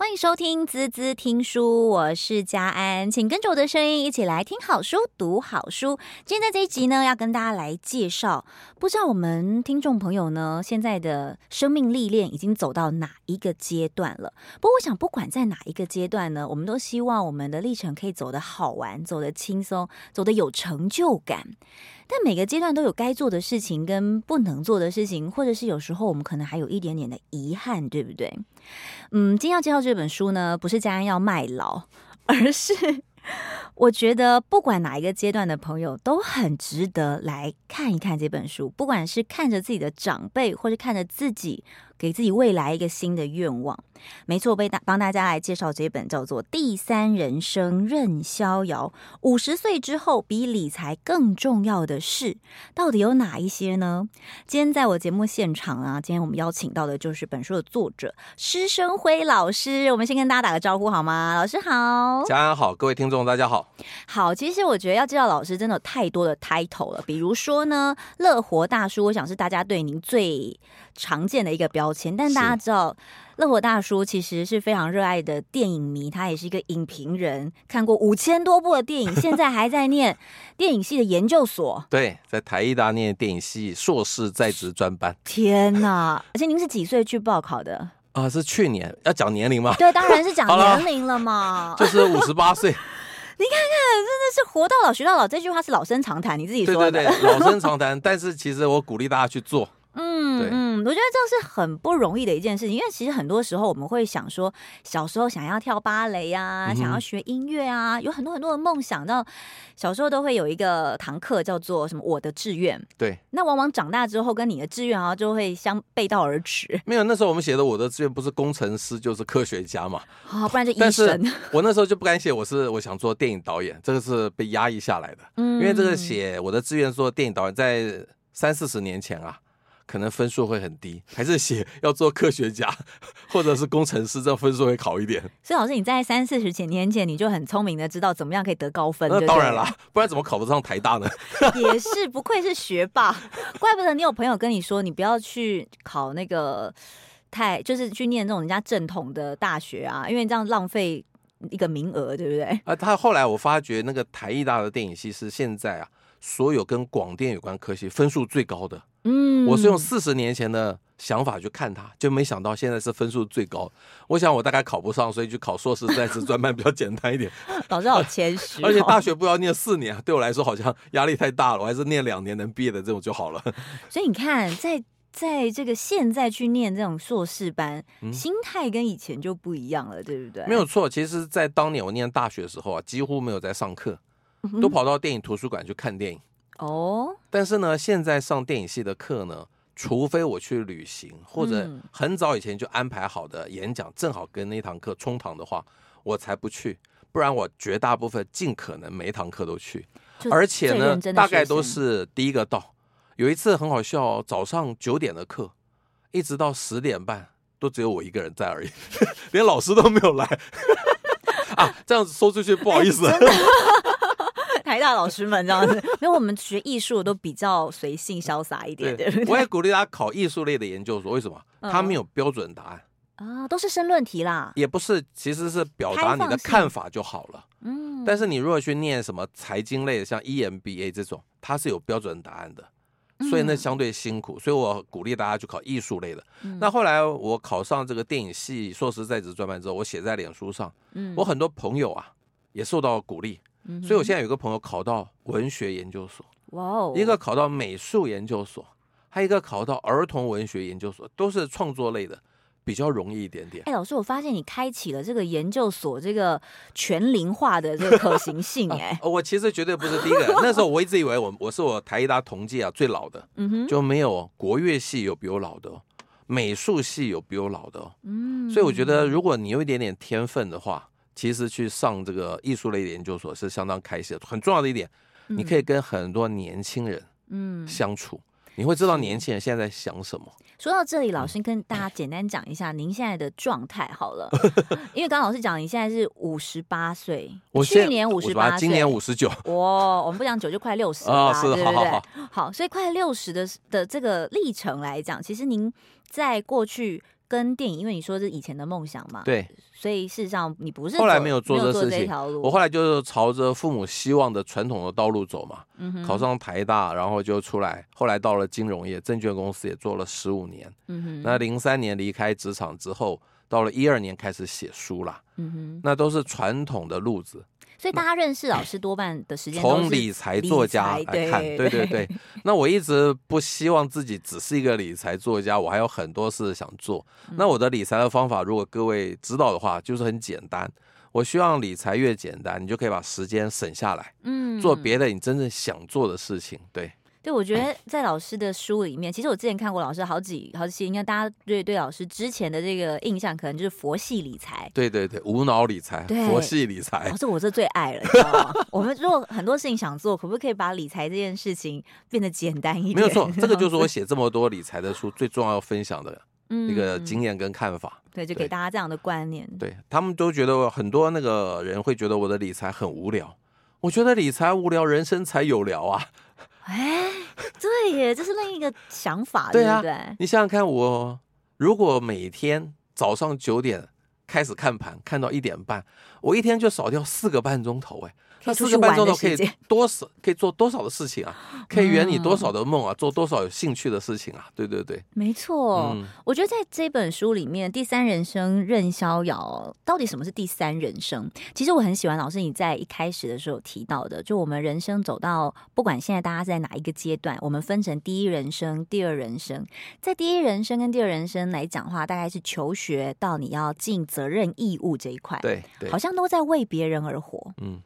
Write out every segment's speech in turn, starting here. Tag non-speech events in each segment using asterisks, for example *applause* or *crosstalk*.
欢迎收听滋滋听书，我是佳安，请跟着我的声音一起来听好书、读好书。今天在这一集呢，要跟大家来介绍，不知道我们听众朋友呢，现在的生命历练已经走到哪一个阶段了？不过，我想不管在哪一个阶段呢，我们都希望我们的历程可以走得好玩，走得轻松，走得有成就感。但每个阶段都有该做的事情跟不能做的事情，或者是有时候我们可能还有一点点的遗憾，对不对？嗯，今天要介绍这本书呢，不是家人要卖老，而是我觉得不管哪一个阶段的朋友都很值得来看一看这本书，不管是看着自己的长辈，或是看着自己。给自己未来一个新的愿望，没错，被大帮大家来介绍这本叫做《第三人生任逍遥》，五十岁之后比理财更重要的事，到底有哪一些呢？今天在我节目现场啊，今天我们邀请到的就是本书的作者施生辉老师，我们先跟大家打个招呼好吗？老师好，家安好，各位听众大家好。好，其实我觉得要介绍老师真的有太多的 title 了，比如说呢，乐活大叔，我想是大家对您最常见的一个标签，但大家知道，乐活大叔其实是非常热爱的电影迷，他也是一个影评人，看过五千多部的电影，*laughs* 现在还在念 *laughs* 电影系的研究所。对，在台艺大念电影系硕士在职专班。天哪！而且您是几岁去报考的？啊、呃，是去年。要讲年龄吗？对，当然是讲 *laughs* 年龄了嘛。就是五十八岁。你看看，真的是活到老学到老，这句话是老生常谈，你自己说的。对对对，老生常谈。但是其实我鼓励大家去做。嗯嗯，我觉得这是很不容易的一件事情，因为其实很多时候我们会想说，小时候想要跳芭蕾啊，嗯、想要学音乐啊，有很多很多的梦想。到小时候都会有一个堂课叫做什么“我的志愿”，对。那往往长大之后，跟你的志愿啊就会相背道而驰。没有，那时候我们写的“我的志愿”不是工程师就是科学家嘛？啊、哦，不然就 *laughs* 医生。我那时候就不敢写，我是我想做电影导演，这个是被压抑下来的。嗯，因为这个写我的志愿做电影导演，在三四十年前啊。可能分数会很低，还是写要做科学家 *laughs* 或者是工程师，这分数会好一点。所以老师，你在三四十几年前你就很聪明的知道怎么样可以得高分。那当然啦，不然怎么考得上台大呢？也是，不愧是学霸，怪不得你有朋友跟你说，你不要去考那个太，就是去念这种人家正统的大学啊，因为这样浪费一个名额，对不对？啊，他后来我发觉那个台艺大的电影系是现在啊，所有跟广电有关科系分数最高的。嗯，我是用四十年前的想法去看他，就没想到现在是分数最高。我想我大概考不上，所以去考硕士在职专班比较简单一点。*laughs* 老师好谦虚，而且大学不要念四年，对我来说好像压力太大了，我还是念两年能毕业的这种就好了。*laughs* 所以你看，在在这个现在去念这种硕士班，嗯、心态跟以前就不一样了，对不对？没有错，其实，在当年我念大学的时候啊，几乎没有在上课，都跑到电影图书馆去看电影。哦，但是呢，现在上电影系的课呢，除非我去旅行，或者很早以前就安排好的演讲，正好跟那堂课冲堂的话，我才不去。不然我绝大部分尽可能每一堂课都去，而且呢，大概都是第一个到。有一次很好笑，早上九点的课，一直到十点半，都只有我一个人在而已，*laughs* 连老师都没有来。*laughs* 啊，这样子说出去不好意思。*laughs* 台大老师们这样子，*laughs* 因为我们学艺术都比较随性潇洒一点，对，对，对。我也鼓励大家考艺术类的研究所，为什么？他没有标准答案啊，都是申论题啦。也不是，其实是表达你的看法就好了。嗯。但是你如果去念什么财经类的，像 EMBA 这种，它是有标准答案的，所以那相对辛苦。所以我鼓励大家去考艺术类的。那后来我考上这个电影系硕士在职专班之后，我写在脸书上，我很多朋友啊也受到鼓励。所以，我现在有个朋友考到文学研究所，哇哦，一个考到美术研究所，还有一个考到儿童文学研究所，都是创作类的，比较容易一点点。哎，老师，我发现你开启了这个研究所这个全龄化的这个可行性，*laughs* 哎、啊，我其实绝对不是第一个。*laughs* 那时候我一直以为我我是我台艺大同届啊最老的，嗯哼，就没有国乐系有比我老的，美术系有比我老的，嗯，所以我觉得如果你有一点点天分的话。其实去上这个艺术类的研究所是相当开心的。很重要的一点，你可以跟很多年轻人嗯相处，嗯、你会知道年轻人现在在想什么。说到这里，老师跟大家简单讲一下您现在的状态好了，*laughs* 因为刚刚老师讲你现在是五十八岁，我去年五十八，今年五十九。哇，我们不讲九就快六十了，哦、是对不对？好，好，好，*laughs* 好，所以快六十的的这个历程来讲，其实您在过去。跟电影，因为你说是以前的梦想嘛，对，所以事实上你不是后来没有做这事情，我后来就是朝着父母希望的传统的道路走嘛，嗯，考上台大，然后就出来，后来到了金融业，证券公司也做了十五年，嗯，那零三年离开职场之后，到了一二年开始写书啦，嗯，那都是传统的路子。所以大家认识老师多半的时间从理财作家来看，对对对。*laughs* 那我一直不希望自己只是一个理财作家，我还有很多事想做。那我的理财的方法，如果各位知道的话，就是很简单。我希望理财越简单，你就可以把时间省下来，嗯，做别的你真正想做的事情，对。对，我觉得在老师的书里面，其实我之前看过老师好几好几期，应该大家对对老师之前的这个印象，可能就是佛系理财。对对对，无脑理财，佛系理财。老师，我这最爱了，你知道吗？我们如果很多事情想做，可不可以把理财这件事情变得简单一点？没有错，这个就是我 *laughs* 写这么多理财的书最重要要分享的一个经验跟看法。嗯、对，就给大家这样的观念。对，对他们都觉得很多那个人会觉得我的理财很无聊，我觉得理财无聊，人生才有聊啊。哎，对耶，这是另一个想法，对啊，对不对？你想想看，我如果每天早上九点开始看盘，看到一点半，我一天就少掉四个半钟头，哎。他四个半钟头可以多少可以做多少的事情啊？可以圆你多少的梦啊？做多少有兴趣的事情啊？对对对，没错。嗯，我觉得在这本书里面，《第三人生任逍遥》到底什么是第三人生？其实我很喜欢老师你在一开始的时候提到的，就我们人生走到不管现在大家在哪一个阶段，我们分成第一人生、第二人生。在第一人生跟第二人生来讲的话，大概是求学到你要尽责任义务这一块，对，对，好像都在为别人而活。嗯。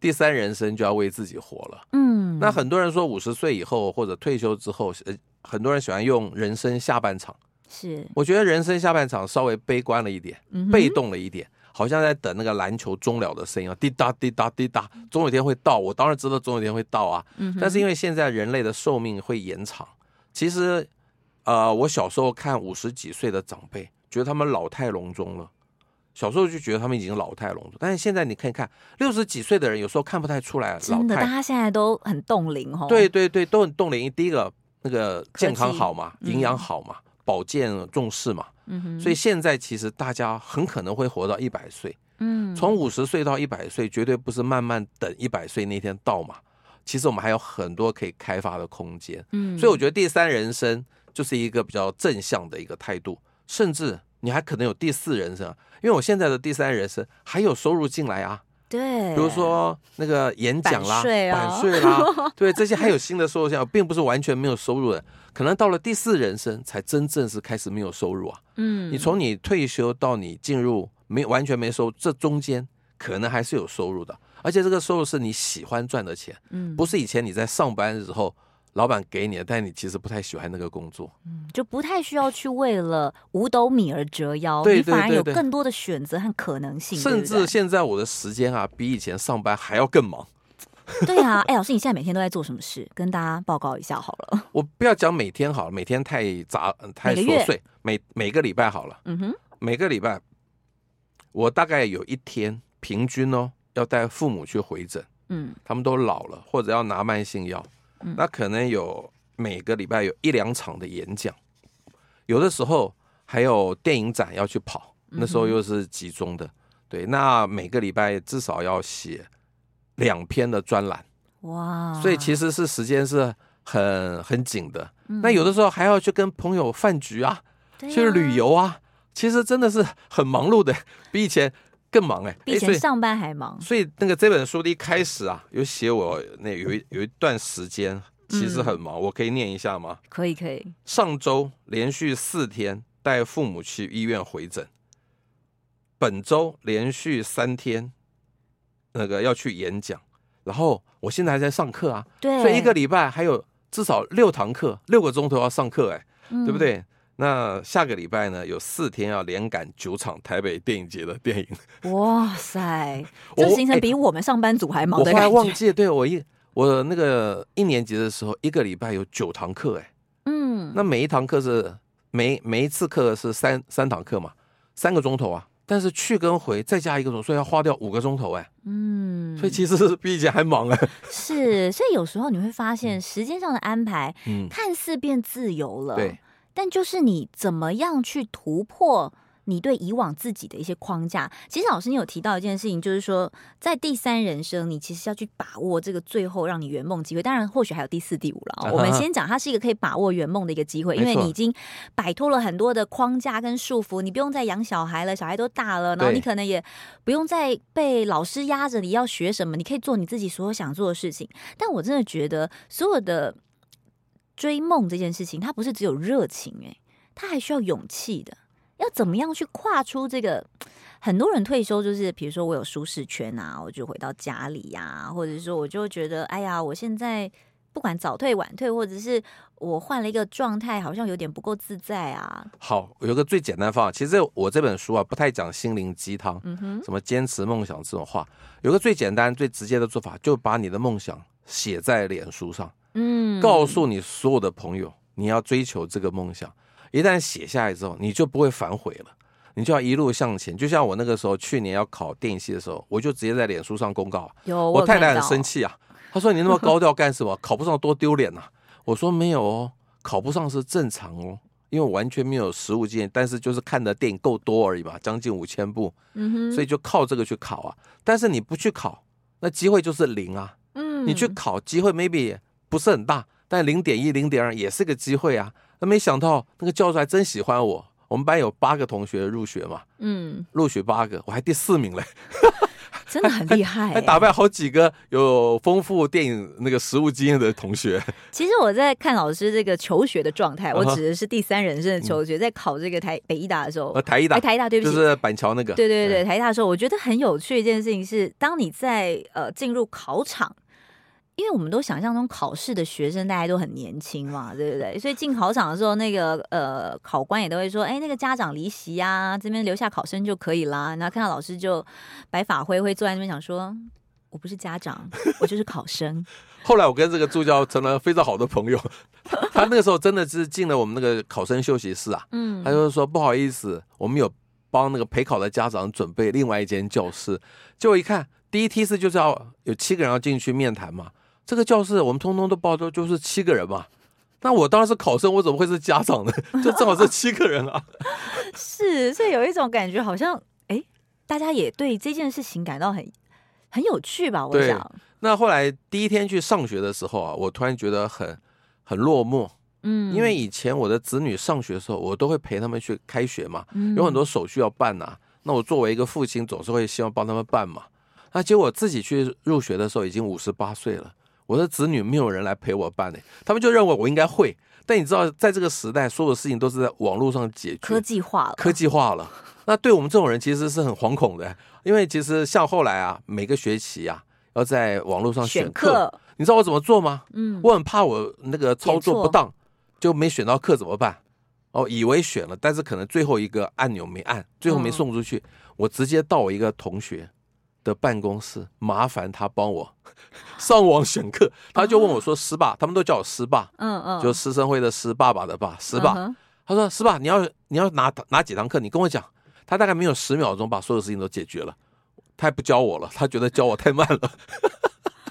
第三人生就要为自己活了。嗯，那很多人说五十岁以后或者退休之后，呃，很多人喜欢用人生下半场。是，我觉得人生下半场稍微悲观了一点，被动了一点，好像在等那个篮球终了的声音啊，滴答滴答滴答，总有一天会到。我当然知道总有一天会到啊。嗯，但是因为现在人类的寿命会延长，其实，呃，我小时候看五十几岁的长辈，觉得他们老态龙钟了。小时候就觉得他们已经老态龙钟，但是现在你可以看六十几岁的人，有时候看不太出来老态。真的，大家现在都很冻龄哦。对对对，都很冻龄。第一个那个健康好嘛，营养好嘛，嗯、保健重视嘛。嗯哼。所以现在其实大家很可能会活到一百岁。嗯。从五十岁到一百岁，绝对不是慢慢等一百岁那天到嘛。其实我们还有很多可以开发的空间。嗯。所以我觉得第三人生就是一个比较正向的一个态度，甚至。你还可能有第四人生，因为我现在的第三人生还有收入进来啊。对，比如说那个演讲啦、版税啦，*laughs* 对，这些还有新的收入项，并不是完全没有收入的。可能到了第四人生，才真正是开始没有收入啊。嗯，你从你退休到你进入没完全没收，这中间可能还是有收入的，而且这个收入是你喜欢赚的钱，嗯，不是以前你在上班的时候。老板给你的，但你其实不太喜欢那个工作，嗯，就不太需要去为了五斗米而折腰，对对对对，你反而有更多的选择和可能性。甚至现在我的时间啊，比以前上班还要更忙。*laughs* 对啊，哎，老师，你现在每天都在做什么事？跟大家报告一下好了。我不要讲每天好了，每天太杂太琐碎。每每个礼拜好了，嗯哼，每个礼拜我大概有一天平均哦，要带父母去回诊，嗯，他们都老了，或者要拿慢性药。那可能有每个礼拜有一两场的演讲，有的时候还有电影展要去跑，那时候又是集中的。对，那每个礼拜至少要写两篇的专栏，哇！所以其实是时间是很很紧的。那有的时候还要去跟朋友饭局啊，去旅游啊，其实真的是很忙碌的，比以前。更忙哎、欸，比以前上班还忙。所以，所以那个这本书的一开始啊，有写我那有一有一段时间其实很忙，嗯、我可以念一下吗？可以可以。上周连续四天带父母去医院回诊，本周连续三天那个要去演讲，然后我现在还在上课啊，对，所以一个礼拜还有至少六堂课，六个钟头要上课哎、欸，嗯、对不对？那下个礼拜呢，有四天要连赶九场台北电影节的电影。哇塞，*laughs* 这行程比我们上班族还忙。我还忘记，对我一我那个一年级的时候，一个礼拜有九堂课，哎，嗯，那每一堂课是每每一次课是三三堂课嘛，三个钟头啊，但是去跟回再加一个钟，所以要花掉五个钟头，哎，嗯，所以其实是比以前还忙哎。是，所以有时候你会发现时间上的安排，嗯，看似变自由了，对。但就是你怎么样去突破？你对以往自己的一些框架，其实老师你有提到一件事情，就是说在第三人生，你其实要去把握这个最后让你圆梦机会。当然，或许还有第四、第五了。我们先讲，它是一个可以把握圆梦的一个机会，因为你已经摆脱了很多的框架跟束缚，你不用再养小孩了，小孩都大了，然后你可能也不用再被老师压着你要学什么，你可以做你自己所有想做的事情。但我真的觉得，所有的追梦这件事情，它不是只有热情，诶，它还需要勇气的。要怎么样去跨出这个？很多人退休就是，比如说我有舒适圈啊，我就回到家里呀、啊，或者说我就觉得，哎呀，我现在不管早退晚退，或者是我换了一个状态，好像有点不够自在啊。好，有个最简单方法，其实我这本书啊不太讲心灵鸡汤，嗯哼，什么坚持梦想这种话，有个最简单最直接的做法，就把你的梦想写在脸书上，嗯，告诉你所有的朋友，你要追求这个梦想。一旦写下来之后，你就不会反悔了，你就要一路向前。就像我那个时候去年要考电影系的时候，我就直接在脸书上公告。有我太太很生气啊，她说：“你那么高调干什么？*laughs* 考不上多丢脸呐！”我说：“没有哦，考不上是正常哦，因为我完全没有实务经验，但是就是看的电影够多而已嘛，将近五千部，嗯哼，所以就靠这个去考啊。但是你不去考，那机会就是零啊。嗯，你去考，机会 maybe 不是很大，但零点一、零点二也是个机会啊。”那没想到那个教授还真喜欢我。我们班有八个同学入学嘛，嗯，录取八个，我还第四名嘞，*laughs* 真的很厉害，欸还，打败好几个有丰富电影那个实务经验的同学。其实我在看老师这个求学的状态，我指的是第三人生的求学，在考这个台北医大的时候，呃台医大，台医大，对不起，就是板桥那个，对对对，台医大的时候，我觉得很有趣的一件事情是，当你在呃进入考场。因为我们都想象中考试的学生大家都很年轻嘛，对不对？所以进考场的时候，那个呃考官也都会说：“哎，那个家长离席啊，这边留下考生就可以啦。”然后看到老师就白发灰灰坐在那边，想说：“我不是家长，我就是考生。*laughs* ”后来我跟这个助教成了非常好的朋友，*laughs* 他那个时候真的是进了我们那个考生休息室啊，嗯，他就说：“不好意思，我们有帮那个陪考的家长准备另外一间教室。”结果一看，第一梯次就是要有七个人要进去面谈嘛。这个教室我们通通都报都就是七个人嘛，那我当然是考生，我怎么会是家长呢？就正好是七个人啊。*laughs* 是，所以有一种感觉，好像哎，大家也对这件事情感到很很有趣吧？我想。那后来第一天去上学的时候啊，我突然觉得很很落寞。嗯，因为以前我的子女上学的时候，我都会陪他们去开学嘛，有很多手续要办呐、啊。那我作为一个父亲，总是会希望帮他们办嘛。那结果自己去入学的时候，已经五十八岁了。我的子女没有人来陪我办呢，他们就认为我应该会。但你知道，在这个时代，所有的事情都是在网络上解决，科技化了，科技化了。*laughs* 那对我们这种人其实是很惶恐的，因为其实像后来啊，每个学期啊，要在网络上选课，选课你知道我怎么做吗？嗯，我很怕我那个操作不当，就没选到课怎么办？哦，以为选了，但是可能最后一个按钮没按，最后没送出去，嗯、我直接到我一个同学的办公室，麻烦他帮我 *laughs* 上网选课。他就问我说：“师爸，他们都叫我师爸，嗯嗯，就师生会的师，爸爸的爸，师爸。嗯”他说：“师爸，你要你要拿哪几堂课？你跟我讲。”他大概没有十秒钟把所有事情都解决了。他也不教我了，他觉得教我太慢了。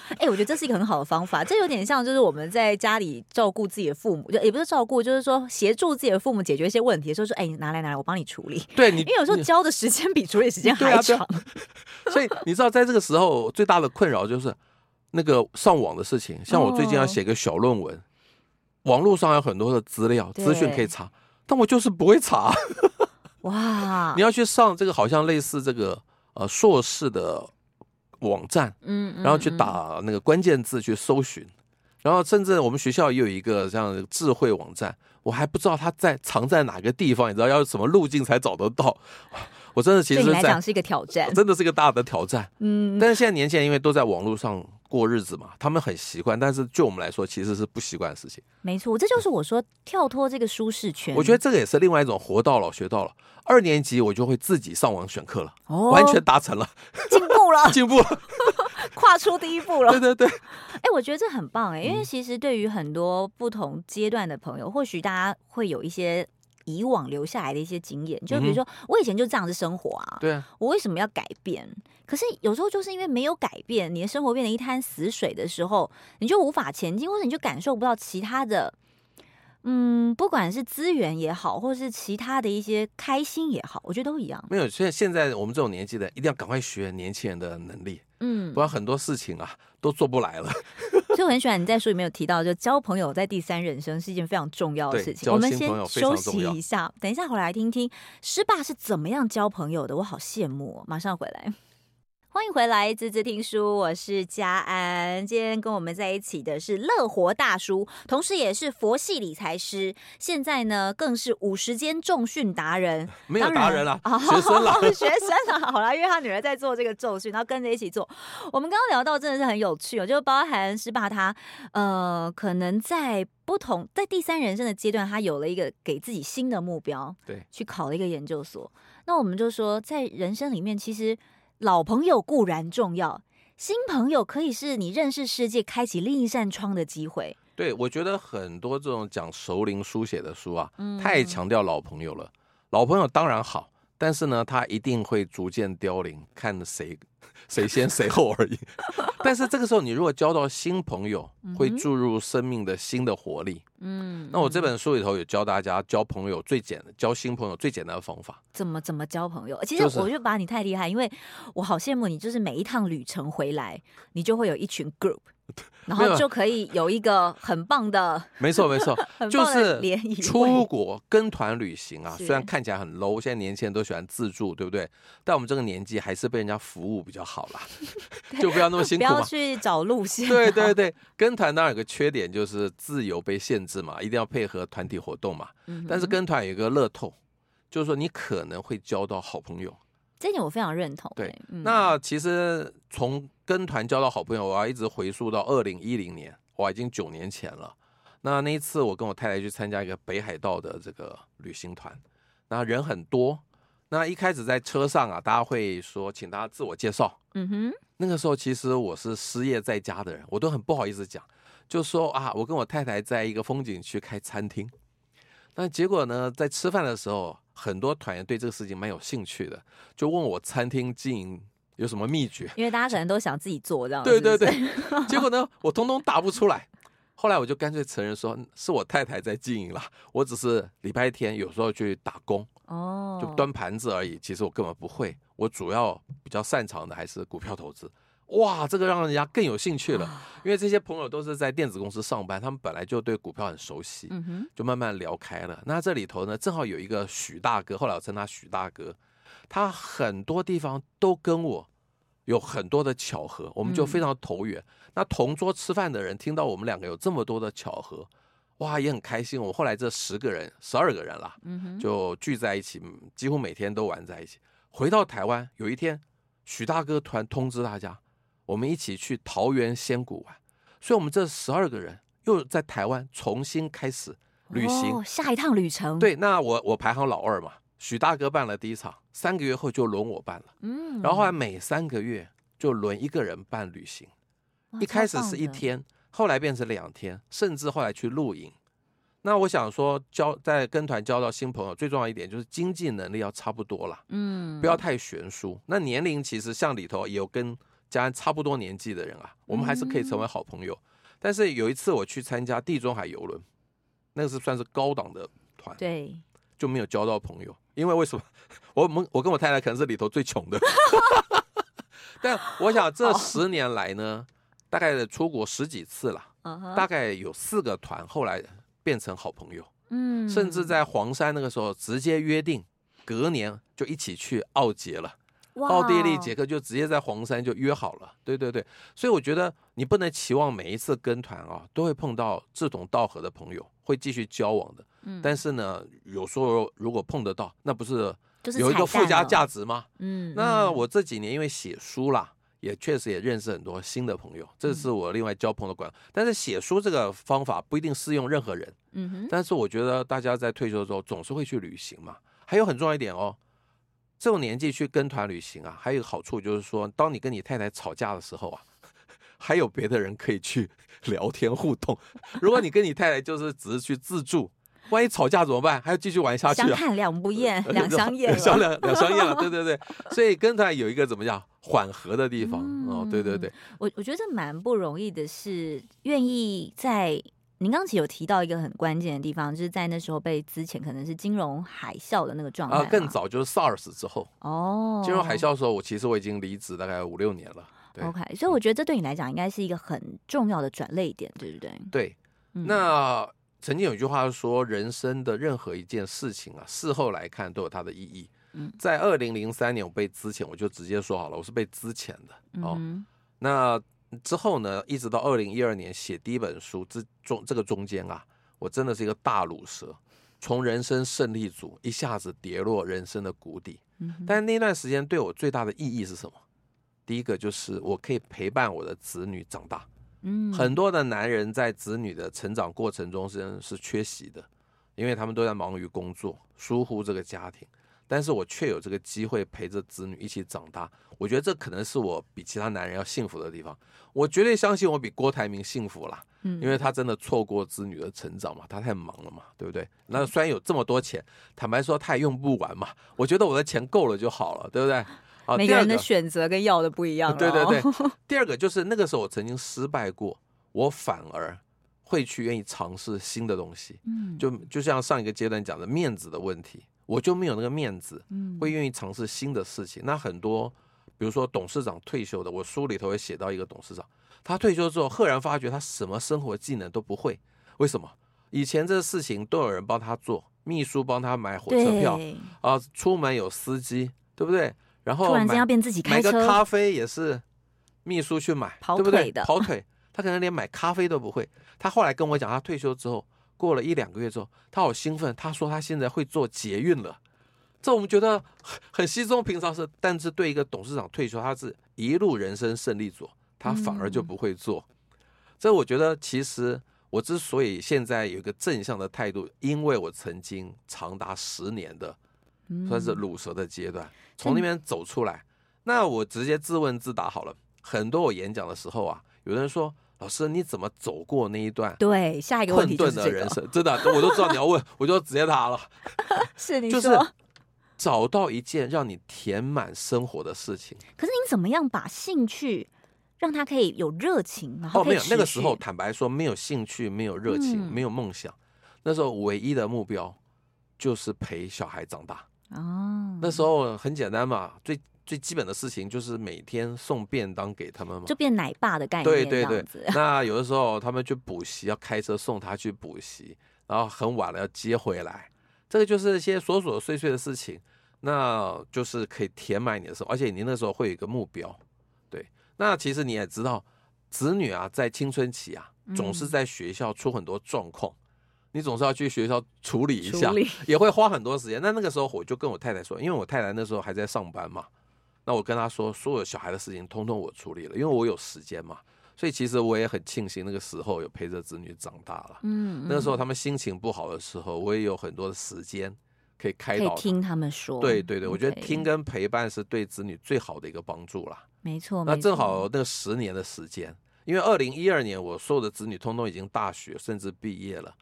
哎、欸，我觉得这是一个很好的方法，这有点像就是我们在家里照顾自己的父母，就也不是照顾，就是说协助自己的父母解决一些问题的时候，说：“哎、欸，拿来拿来，我帮你处理。”对，你因为有时候教的时间比处理时间还长。啊啊、所以你知道，在这个时候最大的困扰就是那个上网的事情。像我最近要写个小论文，哦、网络上有很多的资料资讯可以查，但我就是不会查。*laughs* 哇！你要去上这个，好像类似这个呃硕士的。网站，嗯，然后去打那个关键字去搜寻，然后甚至我们学校也有一个这样的智慧网站，我还不知道它在藏在哪个地方，你知道要什么路径才找得到？*laughs* 我真的其实对你来讲是一个挑战，真的是一个大的挑战。嗯，但是现在年轻人因为都在网络上过日子嘛，他们很习惯，但是就我们来说其实是不习惯的事情。没错，这就是我说跳脱这个舒适圈。我觉得这个也是另外一种活到老学到老。二年级我就会自己上网选课了，哦，完全达成了，进步了，*laughs* 进步了，*laughs* 跨出第一步了。对对对，哎，我觉得这很棒哎，因为其实对于很多不同阶段的朋友，或许大家会有一些以往留下来的一些经验，就比如说我以前就这样子生活啊，对啊，我为什么要改变？可是有时候就是因为没有改变，你的生活变得一滩死水的时候，你就无法前进，或者你就感受不到其他的。嗯，不管是资源也好，或是其他的一些开心也好，我觉得都一样。没有，现现在我们这种年纪的，一定要赶快学年轻人的能力。嗯，不然很多事情啊都做不来了。所以我很喜欢你在书里面有提到，就交朋友在第三人生是一件非常重要的事情。我们先休息一下，等一下回来听听师爸是怎么样交朋友的，我好羡慕哦。马上回来。欢迎回来，滋滋听书，我是佳安。今天跟我们在一起的是乐活大叔，同时也是佛系理财师，现在呢更是五十间重训达人。*laughs* 没有达人了，学生了，*laughs* 学生了。好啦，因为他女儿在做这个重训，然后跟着一起做。我们刚刚聊到真的是很有趣哦，就包含是把他呃，可能在不同在第三人生的阶段，他有了一个给自己新的目标，对，去考了一个研究所。那我们就说，在人生里面，其实。老朋友固然重要，新朋友可以是你认识世界、开启另一扇窗的机会。对，我觉得很多这种讲熟龄书写的书啊，太强调老朋友了。老朋友当然好。但是呢，他一定会逐渐凋零，看谁谁先谁后而已。*laughs* 但是这个时候，你如果交到新朋友，会注入生命的新的活力。嗯，那我这本书里头有教大家交朋友最简单，交新朋友最简单的方法。怎么怎么交朋友？其实我就把你太厉害，因为我好羡慕你，就是每一趟旅程回来，你就会有一群 group。*laughs* 然后就可以有一个很棒的，*laughs* 没错没错，*laughs* 就是出国跟团旅行啊。虽然看起来很 low，现在年轻人都喜欢自助，对不对？但我们这个年纪还是被人家服务比较好啦，就不要那么辛苦嘛。不要去找路线。对对对，跟团当然有个缺点就是自由被限制嘛，一定要配合团体活动嘛。但是跟团有一个乐透，就是说你可能会交到好朋友。这点我非常认同。对，那其实从跟团交到好朋友，我要一直回溯到二零一零年，我，已经九年前了。那那一次，我跟我太太去参加一个北海道的这个旅行团，那人很多。那一开始在车上啊，大家会说，请大家自我介绍。嗯哼。那个时候其实我是失业在家的人，我都很不好意思讲，就说啊，我跟我太太在一个风景区开餐厅。那结果呢，在吃饭的时候，很多团员对这个事情蛮有兴趣的，就问我餐厅经营。有什么秘诀？因为大家可能都想自己做这样。对对对，*laughs* 结果呢，我通通答不出来。后来我就干脆承认说，是我太太在经营了，我只是礼拜天有时候去打工，哦，就端盘子而已。其实我根本不会，我主要比较擅长的还是股票投资。哇，这个让人家更有兴趣了，因为这些朋友都是在电子公司上班，他们本来就对股票很熟悉，就慢慢聊开了。那这里头呢，正好有一个许大哥，后来我称他许大哥。他很多地方都跟我有很多的巧合，我们就非常投缘。嗯、那同桌吃饭的人听到我们两个有这么多的巧合，哇，也很开心。我们后来这十个人、十二个人啦，就聚在一起，几乎每天都玩在一起。回到台湾，有一天，许大哥突然通知大家，我们一起去桃园仙谷玩。所以，我们这十二个人又在台湾重新开始旅行，哦、下一趟旅程。对，那我我排行老二嘛。许大哥办了第一场，三个月后就轮我办了。嗯，然后后来每三个月就轮一个人办旅行，一开始是一天，后来变成两天，甚至后来去露营。那我想说，交在跟团交到新朋友，最重要一点就是经济能力要差不多了，嗯，不要太悬殊。那年龄其实像里头也有跟家人差不多年纪的人啊，我们还是可以成为好朋友。但是有一次我去参加地中海游轮，那个是算是高档的团，对，就没有交到朋友。因为为什么？*laughs* 我们我跟我太太可能是里头最穷的，*laughs* 但我想这十年来呢，大概出国十几次了，大概有四个团后来变成好朋友，嗯，甚至在黄山那个时候直接约定，隔年就一起去奥捷了，奥地利捷克就直接在黄山就约好了，对对对，所以我觉得你不能期望每一次跟团啊都会碰到志同道合的朋友，会继续交往的。但是呢，有时候如果碰得到，那不是有一个附加价值吗？嗯，那我这几年因为写书啦，也确实也认识很多新的朋友，这是我另外交朋友的管。但是写书这个方法不一定适用任何人。嗯哼。但是我觉得大家在退休的时候总是会去旅行嘛。还有很重要一点哦，这种年纪去跟团旅行啊，还有一个好处就是说，当你跟你太太吵架的时候啊，*laughs* 还有别的人可以去 *laughs* 聊天互动。如果你跟你太太就是只是去自助。万一吵架怎么办？还要继续玩下去啊？相看两不厌，两相厌，两相两 *laughs* 两相厌了。对对对，所以跟团有一个怎么样缓和的地方哦。对对对，我我觉得这蛮不容易的，是愿意在您刚才有提到一个很关键的地方，就是在那时候被之前，可能是金融海啸的那个状态啊。更早就是 SARS 之后哦，金融海啸的时候，我其实我已经离职大概五六年了。OK，所以我觉得这对你来讲应该是一个很重要的转捩点，对不对？对。那曾经有一句话说，人生的任何一件事情啊，事后来看都有它的意义。嗯，在二零零三年我被资遣，我就直接说好了，我是被资遣的。哦，那。之后呢，一直到二零一二年写第一本书之中，这个中间啊，我真的是一个大鲁蛇，从人生胜利组一下子跌落人生的谷底。嗯但那段时间对我最大的意义是什么？第一个就是我可以陪伴我的子女长大。嗯，很多的男人在子女的成长过程中是是缺席的，因为他们都在忙于工作，疏忽这个家庭。但是我却有这个机会陪着子女一起长大，我觉得这可能是我比其他男人要幸福的地方。我绝对相信我比郭台铭幸福啦，嗯，因为他真的错过子女的成长嘛，他太忙了嘛，对不对？那虽然有这么多钱，坦白说他也用不完嘛。我觉得我的钱够了就好了，对不对？啊，每个人的选择跟要的不一样。对对对。*laughs* 第二个就是那个时候我曾经失败过，我反而会去愿意尝试新的东西。嗯，就就像上一个阶段讲的面子的问题。我就没有那个面子，会愿意尝试新的事情。那很多，比如说董事长退休的，我书里头也写到一个董事长，他退休之后，赫然发觉他什么生活技能都不会。为什么？以前这个事情都有人帮他做，秘书帮他买火车票啊，出门有司机，对不对？然后突然间要变自己开车，买个咖啡也是秘书去买，对不对？跑腿，他可能连买咖啡都不会。他后来跟我讲，他退休之后。过了一两个月之后，他好兴奋，他说他现在会做捷运了。这我们觉得很稀松平常事，但是对一个董事长退休，他是一路人生胜利组，他反而就不会做。这我觉得其实我之所以现在有一个正向的态度，因为我曾经长达十年的算是卤蛇的阶段，从那边走出来。那我直接自问自答好了。很多我演讲的时候啊，有人说。老师，你怎么走过那一段？对，下一个问题就是的人生，真的，我都知道你要问，我就直接答了。*laughs* *laughs* 是你说，就是找到一件让你填满生活的事情。可是你怎么样把兴趣让他可以有热情？然后哦，没有，那个时候坦白说，没有兴趣，没有热情，嗯、没有梦想。那时候唯一的目标就是陪小孩长大。哦，那时候很简单嘛，最。最基本的事情就是每天送便当给他们嘛，就变奶爸的概念。对对对，*laughs* 那有的时候他们去补习，要开车送他去补习，然后很晚了要接回来，这个就是一些琐琐碎碎的事情，那就是可以填满你的生活，而且你那时候会有一个目标。对，那其实你也知道，子女啊，在青春期啊，总是在学校出很多状况，嗯、你总是要去学校处理一下，也会花很多时间。那那个时候我就跟我太太说，因为我太太那时候还在上班嘛。那我跟她说，所有小孩的事情通通我处理了，因为我有时间嘛，所以其实我也很庆幸那个时候有陪着子女长大了。嗯，那个时候他们心情不好的时候，我也有很多的时间可以开导，听他们说。对对对，我觉得听跟陪伴是对子女最好的一个帮助啦。没错，那正好那十年的时间，因为二零一二年我所有的子女通通已经大学甚至毕业了，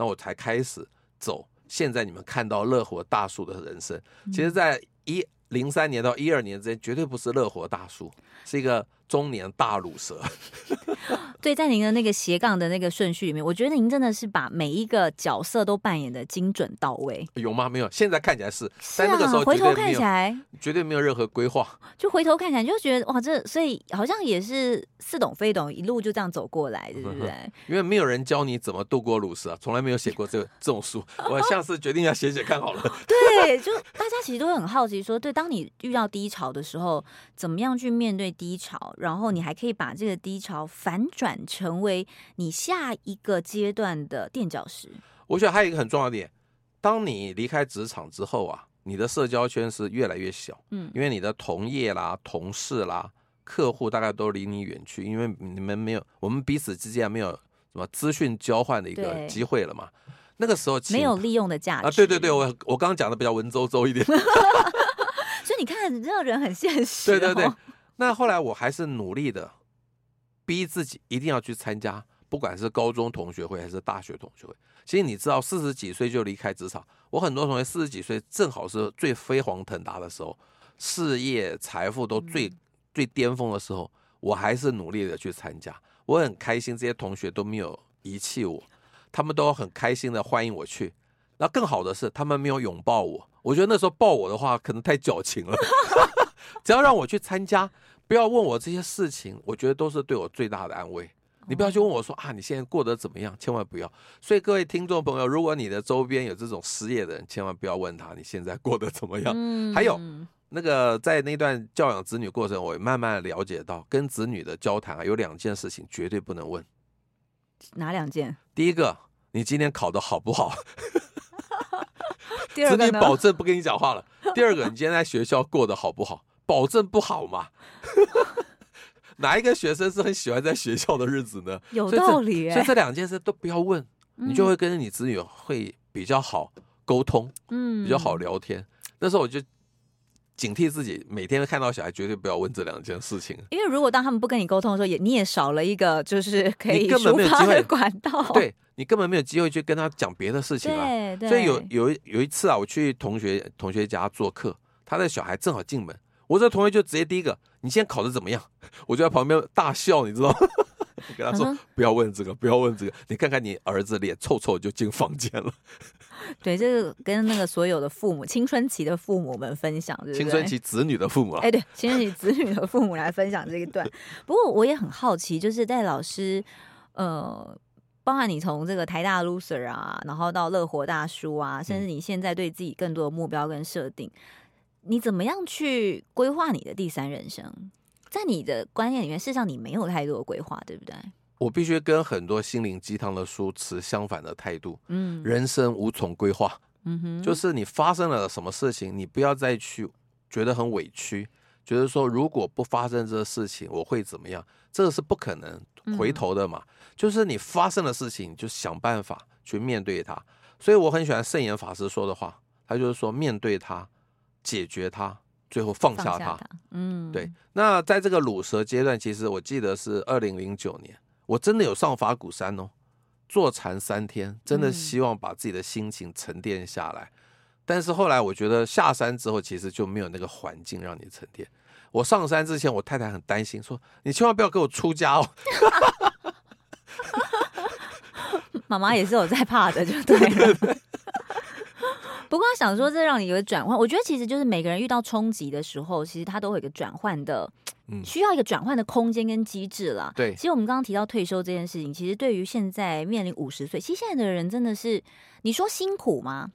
那我才开始走现在你们看到乐活大叔的人生。其实，在一。零三年到一二年之间，绝对不是乐活大叔，是一个中年大乳蛇。*laughs* 对，在您的那个斜杠的那个顺序里面，我觉得您真的是把每一个角色都扮演的精准到位。有吗？没有，现在看起来是，是啊，但那个时候回头看起来绝对没有任何规划。就回头看起来，就觉得哇，这所以好像也是似懂非懂，一路就这样走过来，对不对？*laughs* 因为没有人教你怎么度过鲁蛇啊，从来没有写过这 *laughs* 这种书。我下次决定要写写看好了。对，就大家其实都会很好奇说，对，当你遇到低潮的时候，怎么样去面对低潮，然后你还可以把这个低潮反转成为你下一个阶段的垫脚石。我觉得还有一个很重要的点，当你离开职场之后啊，你的社交圈是越来越小，嗯，因为你的同业啦、同事啦、客户大概都离你远去，因为你们没有，我们彼此之间没有什么资讯交换的一个机会了嘛。那个时候没有利用的价值啊，对对对，我我刚刚讲的比较文绉绉一点，*laughs* 所以你看，这个人很现实。对对对，那后来我还是努力的。逼自己一定要去参加，不管是高中同学会还是大学同学会。其实你知道，四十几岁就离开职场，我很多同学四十几岁正好是最飞黄腾达的时候，事业财富都最最巅峰的时候，我还是努力的去参加。我很开心，这些同学都没有遗弃我。他们都很开心的欢迎我去。那更好的是，他们没有拥抱我。我觉得那时候抱我的话，可能太矫情了。*laughs* 只要让我去参加，不要问我这些事情，我觉得都是对我最大的安慰。你不要去问我说啊，你现在过得怎么样？千万不要。所以各位听众朋友，如果你的周边有这种失业的人，千万不要问他你现在过得怎么样。嗯、还有那个在那段教养子女过程，我慢慢了解到，跟子女的交谈啊，有两件事情绝对不能问。哪两件？第一个，你今天考的好不好？*laughs* 第二个呢？*laughs* 子女保证不跟你讲话了。第二个，你今天在学校过得好不好？保证不好嘛。*laughs* 哪一个学生是很喜欢在学校的日子呢？有道理耶，所以这两件事都不要问，你就会跟你子女会比较好沟通，嗯，比较好聊天。那时候我就警惕自己，每天看到小孩绝对不要问这两件事情。因为如果当他们不跟你沟通的时候，也你也少了一个就是可以抒发的管道，对，你根本没有机会去跟他讲别的事情啊。对对。所以有有有一次啊，我去同学同学家做客，他的小孩正好进门。我这同学就直接第一个，你现在考的怎么样？我就在旁边大笑，你知道吗？*laughs* 我跟他说、嗯、不要问这个，不要问这个，你看看你儿子脸臭臭就进房间了。*laughs* 对，这个跟那个所有的父母，青春期的父母们分享，对不对？青春期子女的父母哎，对，青春期子女的父母来分享这一段。*laughs* 不过我也很好奇，就是戴老师，呃，包含你从这个台大 loser 啊，然后到乐活大叔啊，甚至你现在对自己更多的目标跟设定。嗯你怎么样去规划你的第三人生？在你的观念里面，事实上你没有太多的规划，对不对？我必须跟很多心灵鸡汤的书持相反的态度。嗯，人生无从规划。嗯哼，就是你发生了什么事情，你不要再去觉得很委屈，觉得说如果不发生这个事情，我会怎么样？这个是不可能回头的嘛。嗯、就是你发生的事情，就想办法去面对它。所以我很喜欢圣严法师说的话，他就是说面对它。解决它，最后放下它。下嗯，对。那在这个卤蛇阶段，其实我记得是二零零九年，我真的有上法鼓山哦，坐禅三天，真的希望把自己的心情沉淀下来。嗯、但是后来我觉得下山之后，其实就没有那个环境让你沉淀。我上山之前，我太太很担心，说：“你千万不要给我出家哦。*laughs* ”妈妈也是有在怕的，就对了。*laughs* 不过他想说，这让你有个转换。我觉得其实就是每个人遇到冲击的时候，其实他都会有一个转换的，需要一个转换的空间跟机制啦。对，其实我们刚刚提到退休这件事情，其实对于现在面临五十岁，其实现在的人真的是，你说辛苦吗？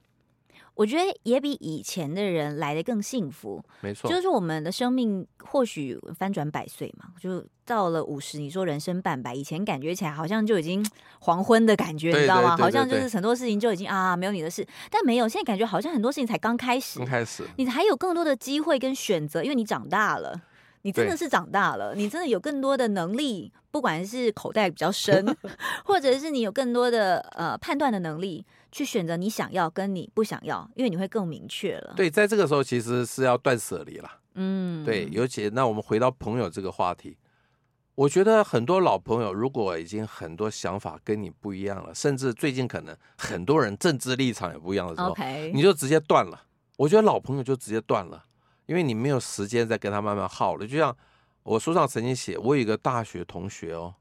我觉得也比以前的人来的更幸福，没错，就是我们的生命或许翻转百岁嘛，就到了五十，你说人生半百，以前感觉起来好像就已经 *tsk* 黄昏的感觉，你知道吗？好像就是很多事情就已经啊没有你的事，但没有，现在感觉好像很多事情才刚开始，刚开始，你还有更多的机会跟选择，因为你长大了，你真的是长大了，你真的有更多的能力，不管是口袋比较深，*laughs* 或者是你有更多的呃判断的能力。去选择你想要跟你不想要，因为你会更明确了。对，在这个时候其实是要断舍离了。嗯，对，尤其那我们回到朋友这个话题，我觉得很多老朋友如果已经很多想法跟你不一样了，甚至最近可能很多人政治立场也不一样的时候你就直接断了。我觉得老朋友就直接断了，因为你没有时间再跟他慢慢耗了。就像我书上曾经写，我有一个大学同学哦。